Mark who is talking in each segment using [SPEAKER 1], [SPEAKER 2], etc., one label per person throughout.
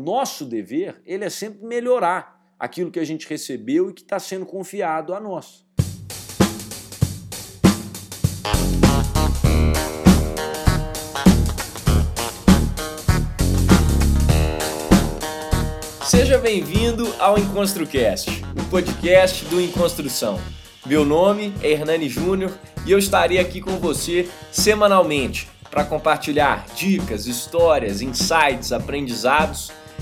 [SPEAKER 1] Nosso dever, ele é sempre melhorar aquilo que a gente recebeu e que está sendo confiado a nós. Seja bem-vindo ao EnconstruCast, o podcast do Enconstrução. Meu nome é Hernani Júnior e eu estarei aqui com você semanalmente para compartilhar dicas, histórias, insights, aprendizados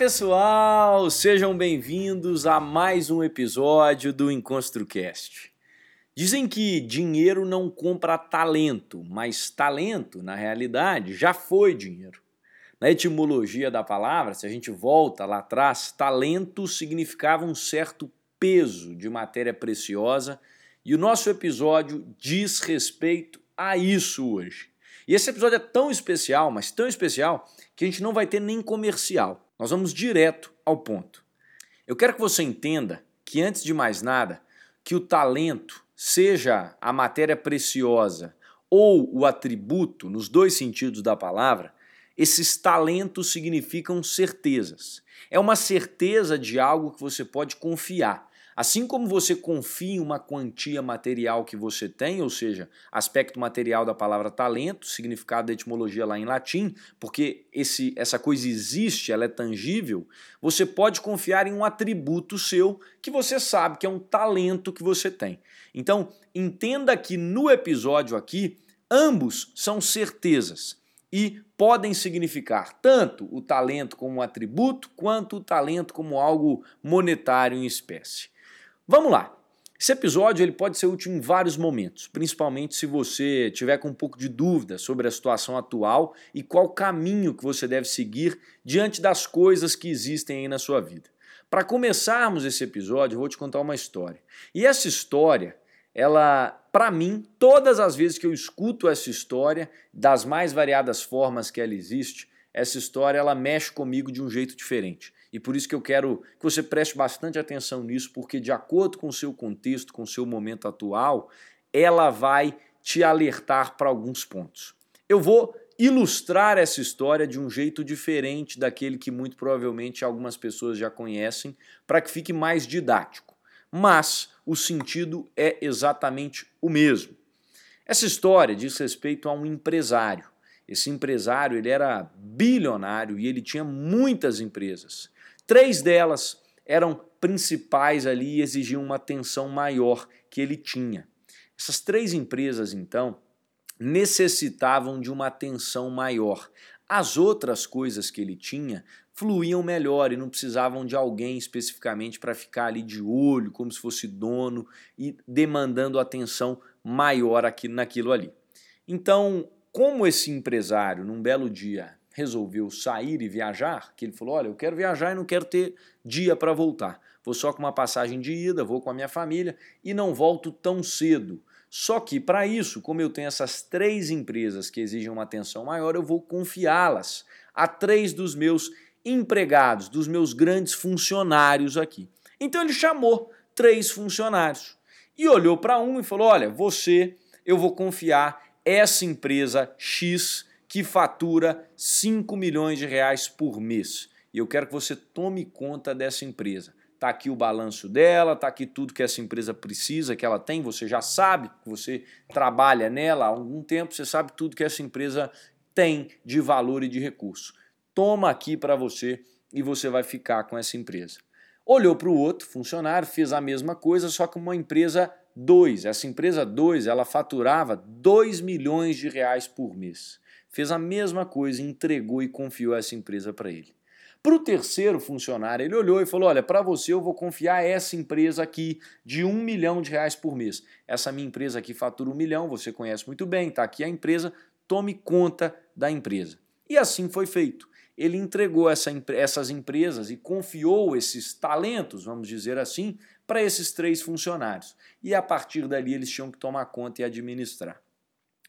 [SPEAKER 1] Pessoal, sejam bem-vindos a mais um episódio do EnconstruCast. Dizem que dinheiro não compra talento, mas talento, na realidade, já foi dinheiro. Na etimologia da palavra, se a gente volta lá atrás, talento significava um certo peso de matéria preciosa e o nosso episódio diz respeito a isso hoje. E esse episódio é tão especial, mas tão especial, que a gente não vai ter nem comercial. Nós vamos direto ao ponto. Eu quero que você entenda que, antes de mais nada, que o talento, seja a matéria preciosa ou o atributo, nos dois sentidos da palavra, esses talentos significam certezas. É uma certeza de algo que você pode confiar. Assim como você confia em uma quantia material que você tem, ou seja, aspecto material da palavra talento, significado da etimologia lá em latim, porque esse, essa coisa existe, ela é tangível, você pode confiar em um atributo seu que você sabe que é um talento que você tem. Então, entenda que no episódio aqui, ambos são certezas e podem significar tanto o talento como um atributo, quanto o talento como algo monetário em espécie. Vamos lá. Esse episódio ele pode ser útil em vários momentos, principalmente se você tiver com um pouco de dúvida sobre a situação atual e qual caminho que você deve seguir diante das coisas que existem aí na sua vida. Para começarmos esse episódio, eu vou te contar uma história. E essa história, ela, para mim, todas as vezes que eu escuto essa história, das mais variadas formas que ela existe, essa história ela mexe comigo de um jeito diferente. E por isso que eu quero que você preste bastante atenção nisso, porque de acordo com o seu contexto, com o seu momento atual, ela vai te alertar para alguns pontos. Eu vou ilustrar essa história de um jeito diferente daquele que muito provavelmente algumas pessoas já conhecem, para que fique mais didático. Mas o sentido é exatamente o mesmo. Essa história diz respeito a um empresário. Esse empresário ele era bilionário e ele tinha muitas empresas. Três delas eram principais ali e exigiam uma atenção maior que ele tinha. Essas três empresas, então, necessitavam de uma atenção maior. As outras coisas que ele tinha fluíam melhor e não precisavam de alguém especificamente para ficar ali de olho, como se fosse dono e demandando atenção maior aqui naquilo ali. Então, como esse empresário, num belo dia, resolveu sair e viajar, que ele falou: Olha, eu quero viajar e não quero ter dia para voltar. Vou só com uma passagem de ida, vou com a minha família e não volto tão cedo. Só que para isso, como eu tenho essas três empresas que exigem uma atenção maior, eu vou confiá-las a três dos meus empregados, dos meus grandes funcionários aqui. Então ele chamou três funcionários e olhou para um e falou: Olha, você, eu vou confiar essa empresa X que fatura 5 milhões de reais por mês. E eu quero que você tome conta dessa empresa. Está aqui o balanço dela, está aqui tudo que essa empresa precisa, que ela tem, você já sabe, você trabalha nela há algum tempo, você sabe tudo que essa empresa tem de valor e de recurso. Toma aqui para você e você vai ficar com essa empresa. Olhou para o outro funcionário, fez a mesma coisa, só que uma empresa 2. Essa empresa 2, ela faturava 2 milhões de reais por mês fez a mesma coisa, entregou e confiou essa empresa para ele. Para o terceiro funcionário, ele olhou e falou: Olha, para você eu vou confiar essa empresa aqui de um milhão de reais por mês. Essa minha empresa aqui fatura um milhão, você conhece muito bem, está aqui a empresa, tome conta da empresa. E assim foi feito. Ele entregou essa, essas empresas e confiou esses talentos, vamos dizer assim, para esses três funcionários. E a partir dali eles tinham que tomar conta e administrar.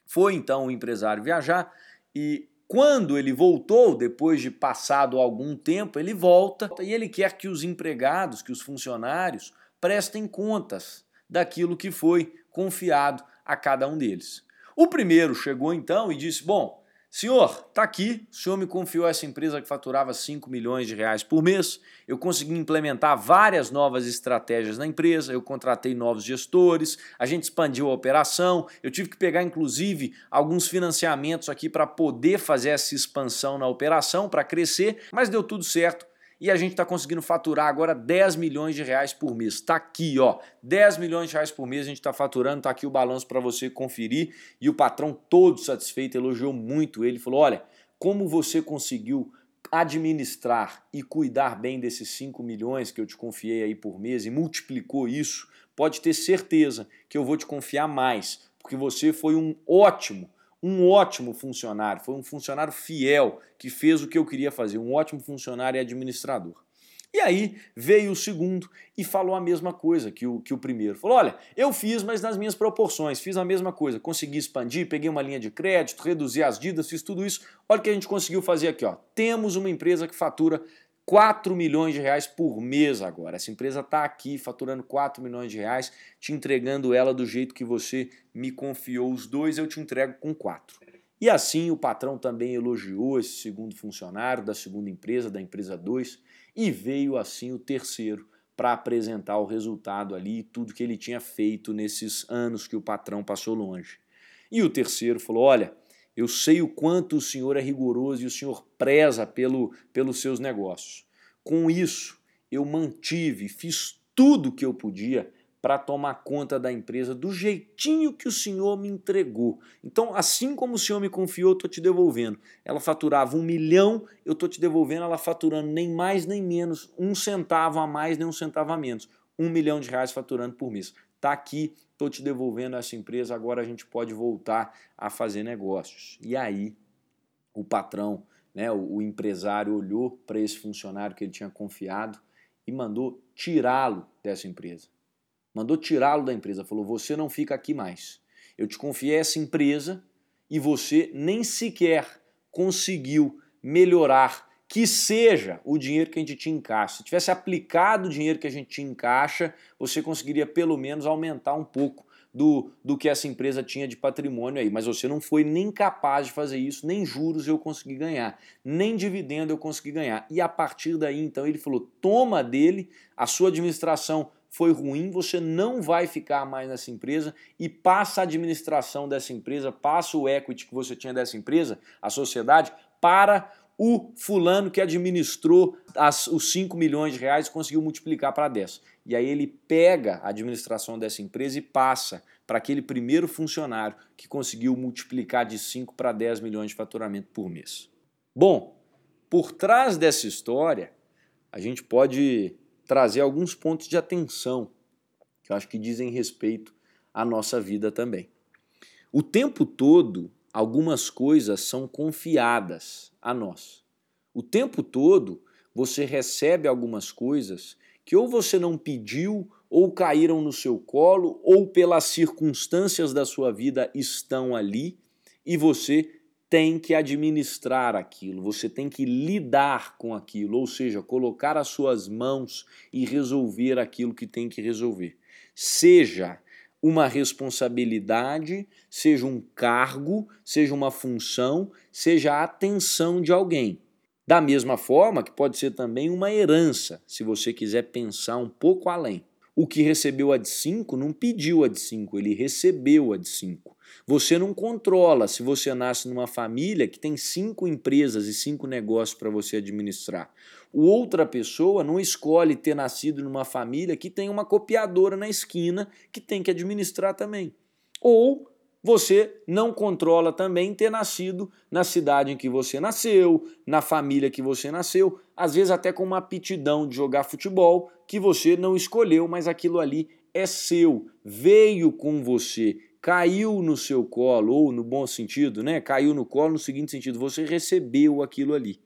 [SPEAKER 1] Foi então o empresário viajar e quando ele voltou, depois de passado algum tempo, ele volta e ele quer que os empregados, que os funcionários, prestem contas daquilo que foi confiado a cada um deles. O primeiro chegou então e disse: Bom, Senhor, tá aqui, o senhor me confiou essa empresa que faturava 5 milhões de reais por mês. Eu consegui implementar várias novas estratégias na empresa, eu contratei novos gestores, a gente expandiu a operação, eu tive que pegar inclusive alguns financiamentos aqui para poder fazer essa expansão na operação, para crescer, mas deu tudo certo e a gente está conseguindo faturar agora 10 milhões de reais por mês. Está aqui, ó, 10 milhões de reais por mês a gente está faturando, está aqui o balanço para você conferir. E o patrão todo satisfeito, elogiou muito ele, falou, olha, como você conseguiu administrar e cuidar bem desses 5 milhões que eu te confiei aí por mês e multiplicou isso, pode ter certeza que eu vou te confiar mais, porque você foi um ótimo um ótimo funcionário, foi um funcionário fiel que fez o que eu queria fazer, um ótimo funcionário e administrador. E aí veio o segundo e falou a mesma coisa que o, que o primeiro. Falou: olha, eu fiz, mas nas minhas proporções, fiz a mesma coisa. Consegui expandir, peguei uma linha de crédito, reduzi as dívidas, fiz tudo isso. Olha o que a gente conseguiu fazer aqui. Ó. Temos uma empresa que fatura 4 milhões de reais por mês agora. Essa empresa está aqui faturando 4 milhões de reais, te entregando ela do jeito que você me confiou os dois, eu te entrego com 4. E assim o patrão também elogiou esse segundo funcionário da segunda empresa, da empresa 2, e veio assim o terceiro para apresentar o resultado ali e tudo que ele tinha feito nesses anos que o patrão passou longe. E o terceiro falou: Olha, eu sei o quanto o Senhor é rigoroso e o Senhor preza pelo, pelos seus negócios. Com isso, eu mantive, fiz tudo o que eu podia para tomar conta da empresa do jeitinho que o Senhor me entregou. Então, assim como o Senhor me confiou, eu estou te devolvendo. Ela faturava um milhão, eu estou te devolvendo ela faturando nem mais nem menos, um centavo a mais nem um centavo a menos. Um milhão de reais faturando por mês. Está aqui, estou te devolvendo essa empresa, agora a gente pode voltar a fazer negócios. E aí, o patrão, né, o, o empresário olhou para esse funcionário que ele tinha confiado e mandou tirá-lo dessa empresa. Mandou tirá-lo da empresa, falou: Você não fica aqui mais. Eu te confiei essa empresa e você nem sequer conseguiu melhorar que seja o dinheiro que a gente te encaixa. Se tivesse aplicado o dinheiro que a gente te encaixa, você conseguiria pelo menos aumentar um pouco do, do que essa empresa tinha de patrimônio aí. Mas você não foi nem capaz de fazer isso, nem juros eu consegui ganhar, nem dividendo eu consegui ganhar. E a partir daí, então, ele falou: toma dele, a sua administração foi ruim, você não vai ficar mais nessa empresa e passa a administração dessa empresa, passa o equity que você tinha dessa empresa, a sociedade, para o fulano que administrou as, os 5 milhões de reais conseguiu multiplicar para 10. E aí ele pega a administração dessa empresa e passa para aquele primeiro funcionário que conseguiu multiplicar de 5 para 10 milhões de faturamento por mês. Bom, por trás dessa história, a gente pode trazer alguns pontos de atenção que eu acho que dizem respeito à nossa vida também. O tempo todo, algumas coisas são confiadas a nós. O tempo todo você recebe algumas coisas que ou você não pediu, ou caíram no seu colo, ou pelas circunstâncias da sua vida estão ali e você tem que administrar aquilo, você tem que lidar com aquilo, ou seja, colocar as suas mãos e resolver aquilo que tem que resolver. Seja uma responsabilidade, seja um cargo, seja uma função, seja a atenção de alguém. Da mesma forma que pode ser também uma herança, se você quiser pensar um pouco além. O que recebeu a de 5 não pediu a de 5, ele recebeu a de 5. Você não controla se você nasce numa família que tem cinco empresas e cinco negócios para você administrar. Outra pessoa não escolhe ter nascido numa família que tem uma copiadora na esquina que tem que administrar também. Ou você não controla também ter nascido na cidade em que você nasceu, na família que você nasceu, às vezes até com uma aptidão de jogar futebol que você não escolheu, mas aquilo ali é seu, veio com você caiu no seu colo, ou no bom sentido, né? Caiu no colo no seguinte sentido, você recebeu aquilo ali.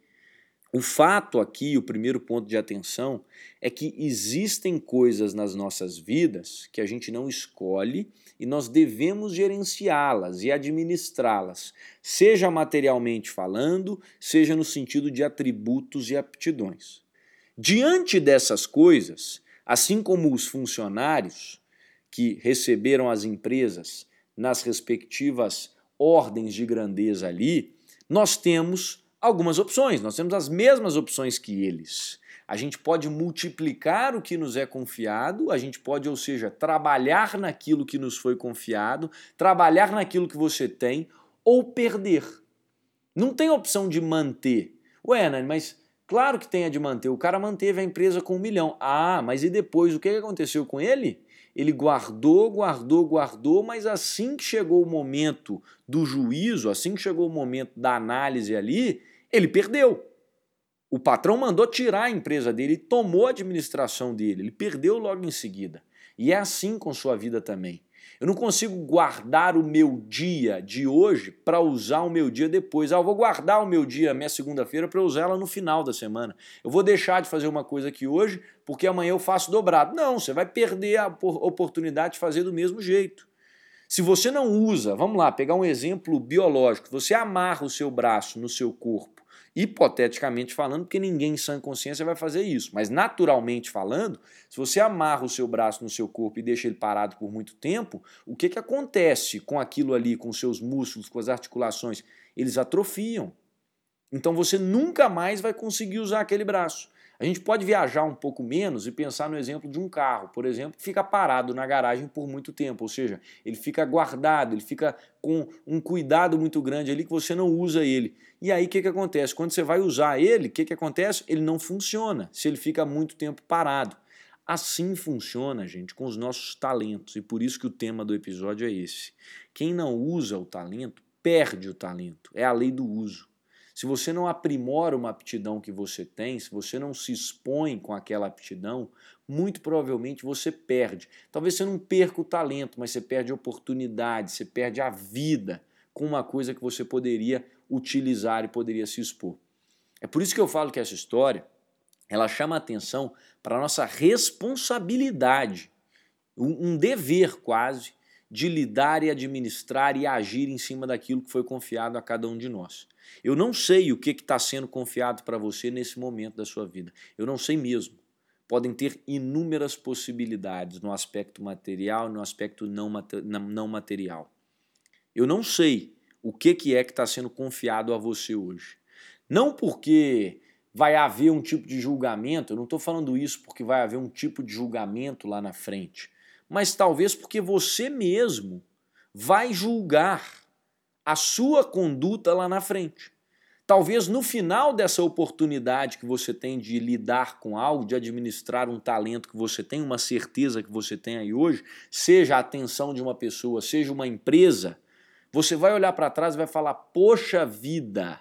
[SPEAKER 1] O fato aqui, o primeiro ponto de atenção, é que existem coisas nas nossas vidas que a gente não escolhe e nós devemos gerenciá-las e administrá-las, seja materialmente falando, seja no sentido de atributos e aptidões. Diante dessas coisas, assim como os funcionários que receberam as empresas nas respectivas ordens de grandeza ali, nós temos algumas opções, nós temos as mesmas opções que eles. A gente pode multiplicar o que nos é confiado, a gente pode, ou seja, trabalhar naquilo que nos foi confiado, trabalhar naquilo que você tem ou perder. Não tem opção de manter. Ué, Nani, mas claro que tem a de manter. O cara manteve a empresa com um milhão. Ah, mas e depois? O que aconteceu com ele? Ele guardou, guardou, guardou, mas assim que chegou o momento do juízo, assim que chegou o momento da análise ali, ele perdeu. O patrão mandou tirar a empresa dele tomou a administração dele. Ele perdeu logo em seguida. E é assim com sua vida também. Eu não consigo guardar o meu dia de hoje para usar o meu dia depois. Ah, eu vou guardar o meu dia, minha segunda-feira, para usar ela no final da semana. Eu vou deixar de fazer uma coisa aqui hoje porque amanhã eu faço dobrado. Não, você vai perder a oportunidade de fazer do mesmo jeito. Se você não usa, vamos lá, pegar um exemplo biológico, você amarra o seu braço no seu corpo hipoteticamente falando, porque ninguém em sã consciência vai fazer isso, mas naturalmente falando, se você amarra o seu braço no seu corpo e deixa ele parado por muito tempo, o que, que acontece com aquilo ali, com seus músculos, com as articulações? Eles atrofiam. Então você nunca mais vai conseguir usar aquele braço. A gente pode viajar um pouco menos e pensar no exemplo de um carro, por exemplo, que fica parado na garagem por muito tempo, ou seja, ele fica guardado, ele fica com um cuidado muito grande ali que você não usa ele. E aí o que, que acontece? Quando você vai usar ele, o que, que acontece? Ele não funciona se ele fica muito tempo parado. Assim funciona, gente, com os nossos talentos, e por isso que o tema do episódio é esse. Quem não usa o talento, perde o talento. É a lei do uso. Se você não aprimora uma aptidão que você tem, se você não se expõe com aquela aptidão, muito provavelmente você perde. Talvez você não perca o talento, mas você perde oportunidade, você perde a vida com uma coisa que você poderia utilizar e poderia se expor. É por isso que eu falo que essa história ela chama atenção para a nossa responsabilidade, um dever quase, de lidar e administrar e agir em cima daquilo que foi confiado a cada um de nós. Eu não sei o que está sendo confiado para você nesse momento da sua vida. Eu não sei mesmo. Podem ter inúmeras possibilidades no aspecto material, no aspecto não, não material. Eu não sei o que, que é que está sendo confiado a você hoje. Não porque vai haver um tipo de julgamento, eu não estou falando isso porque vai haver um tipo de julgamento lá na frente mas talvez porque você mesmo vai julgar a sua conduta lá na frente. Talvez no final dessa oportunidade que você tem de lidar com algo, de administrar um talento que você tem, uma certeza que você tem aí hoje, seja a atenção de uma pessoa, seja uma empresa, você vai olhar para trás e vai falar: Poxa vida,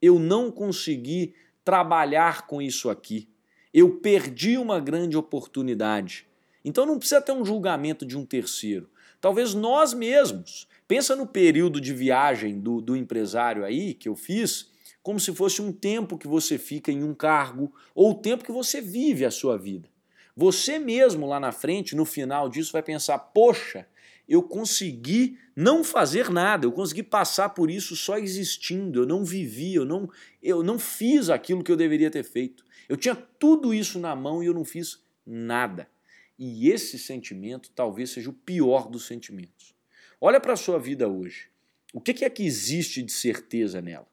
[SPEAKER 1] eu não consegui trabalhar com isso aqui. Eu perdi uma grande oportunidade. Então não precisa ter um julgamento de um terceiro. Talvez nós mesmos. Pensa no período de viagem do, do empresário aí que eu fiz, como se fosse um tempo que você fica em um cargo ou o tempo que você vive a sua vida. Você mesmo lá na frente, no final disso, vai pensar: poxa, eu consegui não fazer nada, eu consegui passar por isso só existindo, eu não vivi, eu não, eu não fiz aquilo que eu deveria ter feito. Eu tinha tudo isso na mão e eu não fiz nada. E esse sentimento talvez seja o pior dos sentimentos. Olha para a sua vida hoje. O que é que existe de certeza nela?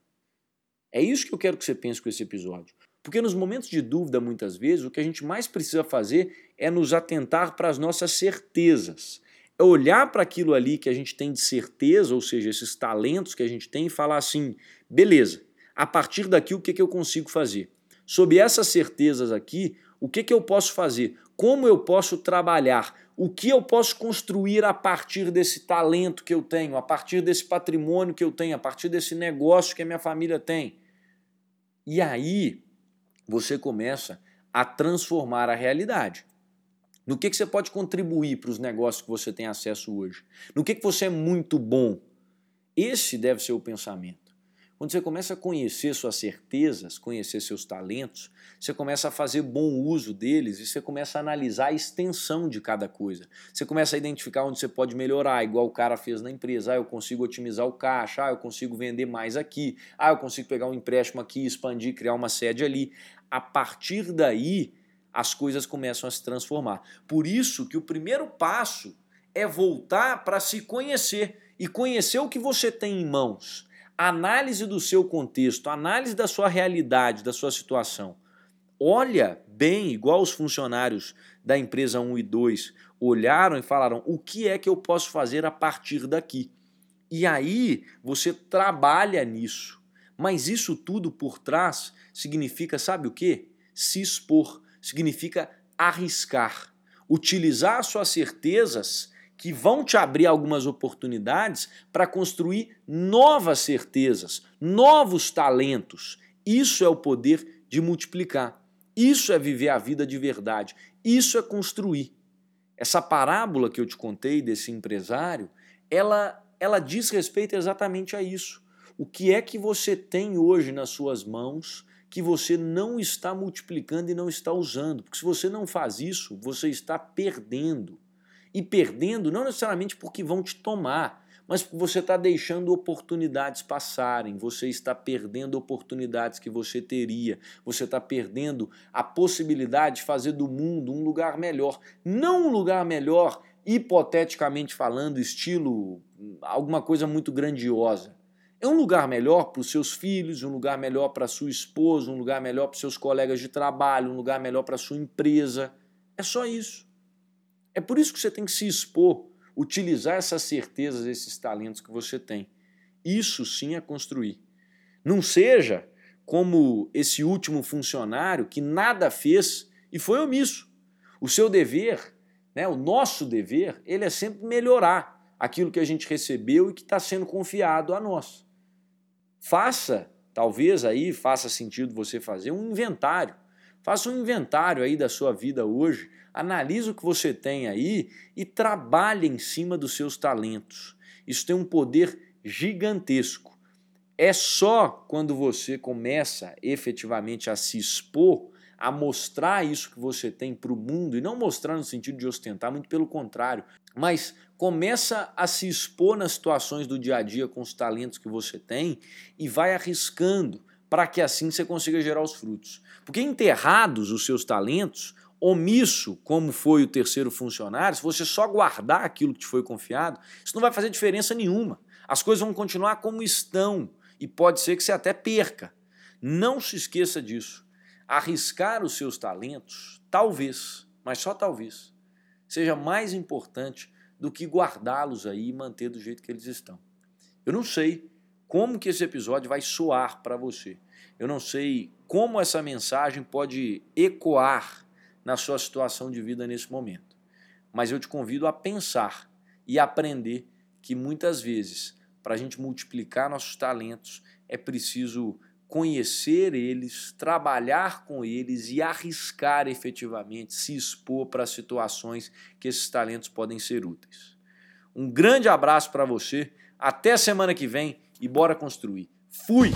[SPEAKER 1] É isso que eu quero que você pense com esse episódio. Porque nos momentos de dúvida, muitas vezes, o que a gente mais precisa fazer é nos atentar para as nossas certezas. É olhar para aquilo ali que a gente tem de certeza, ou seja, esses talentos que a gente tem, e falar assim: beleza, a partir daqui o que, que eu consigo fazer? Sob essas certezas aqui, o que, que eu posso fazer? Como eu posso trabalhar? O que eu posso construir a partir desse talento que eu tenho, a partir desse patrimônio que eu tenho, a partir desse negócio que a minha família tem? E aí você começa a transformar a realidade. No que, que você pode contribuir para os negócios que você tem acesso hoje? No que, que você é muito bom? Esse deve ser o pensamento. Quando você começa a conhecer suas certezas, conhecer seus talentos, você começa a fazer bom uso deles e você começa a analisar a extensão de cada coisa. Você começa a identificar onde você pode melhorar, igual o cara fez na empresa. Ah, eu consigo otimizar o caixa, ah, eu consigo vender mais aqui, ah, eu consigo pegar um empréstimo aqui, expandir, criar uma sede ali. A partir daí, as coisas começam a se transformar. Por isso que o primeiro passo é voltar para se conhecer e conhecer o que você tem em mãos análise do seu contexto, análise da sua realidade, da sua situação. Olha bem, igual os funcionários da empresa 1 e 2 olharam e falaram: o que é que eu posso fazer a partir daqui? E aí você trabalha nisso. Mas isso tudo por trás significa, sabe o que? Se expor, significa arriscar, utilizar suas certezas que vão te abrir algumas oportunidades para construir novas certezas, novos talentos. Isso é o poder de multiplicar. Isso é viver a vida de verdade. Isso é construir. Essa parábola que eu te contei desse empresário, ela, ela diz respeito exatamente a isso. O que é que você tem hoje nas suas mãos que você não está multiplicando e não está usando? Porque se você não faz isso, você está perdendo e perdendo não necessariamente porque vão te tomar, mas você está deixando oportunidades passarem, você está perdendo oportunidades que você teria, você está perdendo a possibilidade de fazer do mundo um lugar melhor. Não um lugar melhor, hipoteticamente falando, estilo alguma coisa muito grandiosa. É um lugar melhor para os seus filhos, um lugar melhor para sua esposa, um lugar melhor para seus colegas de trabalho, um lugar melhor para sua empresa. É só isso. É por isso que você tem que se expor, utilizar essas certezas, esses talentos que você tem. Isso sim é construir. Não seja como esse último funcionário que nada fez e foi omisso. O seu dever, né, o nosso dever, ele é sempre melhorar aquilo que a gente recebeu e que está sendo confiado a nós. Faça, talvez aí faça sentido você fazer um inventário. Faça um inventário aí da sua vida hoje Analise o que você tem aí e trabalhe em cima dos seus talentos. Isso tem um poder gigantesco. É só quando você começa efetivamente a se expor, a mostrar isso que você tem para o mundo, e não mostrar no sentido de ostentar, muito pelo contrário, mas começa a se expor nas situações do dia a dia com os talentos que você tem e vai arriscando para que assim você consiga gerar os frutos. Porque enterrados os seus talentos, omisso, como foi o terceiro funcionário, se você só guardar aquilo que te foi confiado, isso não vai fazer diferença nenhuma. As coisas vão continuar como estão e pode ser que você até perca. Não se esqueça disso. Arriscar os seus talentos, talvez, mas só talvez, seja mais importante do que guardá-los aí e manter do jeito que eles estão. Eu não sei como que esse episódio vai soar para você. Eu não sei como essa mensagem pode ecoar na sua situação de vida nesse momento. Mas eu te convido a pensar e aprender que muitas vezes, para a gente multiplicar nossos talentos, é preciso conhecer eles, trabalhar com eles e arriscar efetivamente, se expor para situações que esses talentos podem ser úteis. Um grande abraço para você, até semana que vem e bora construir. Fui!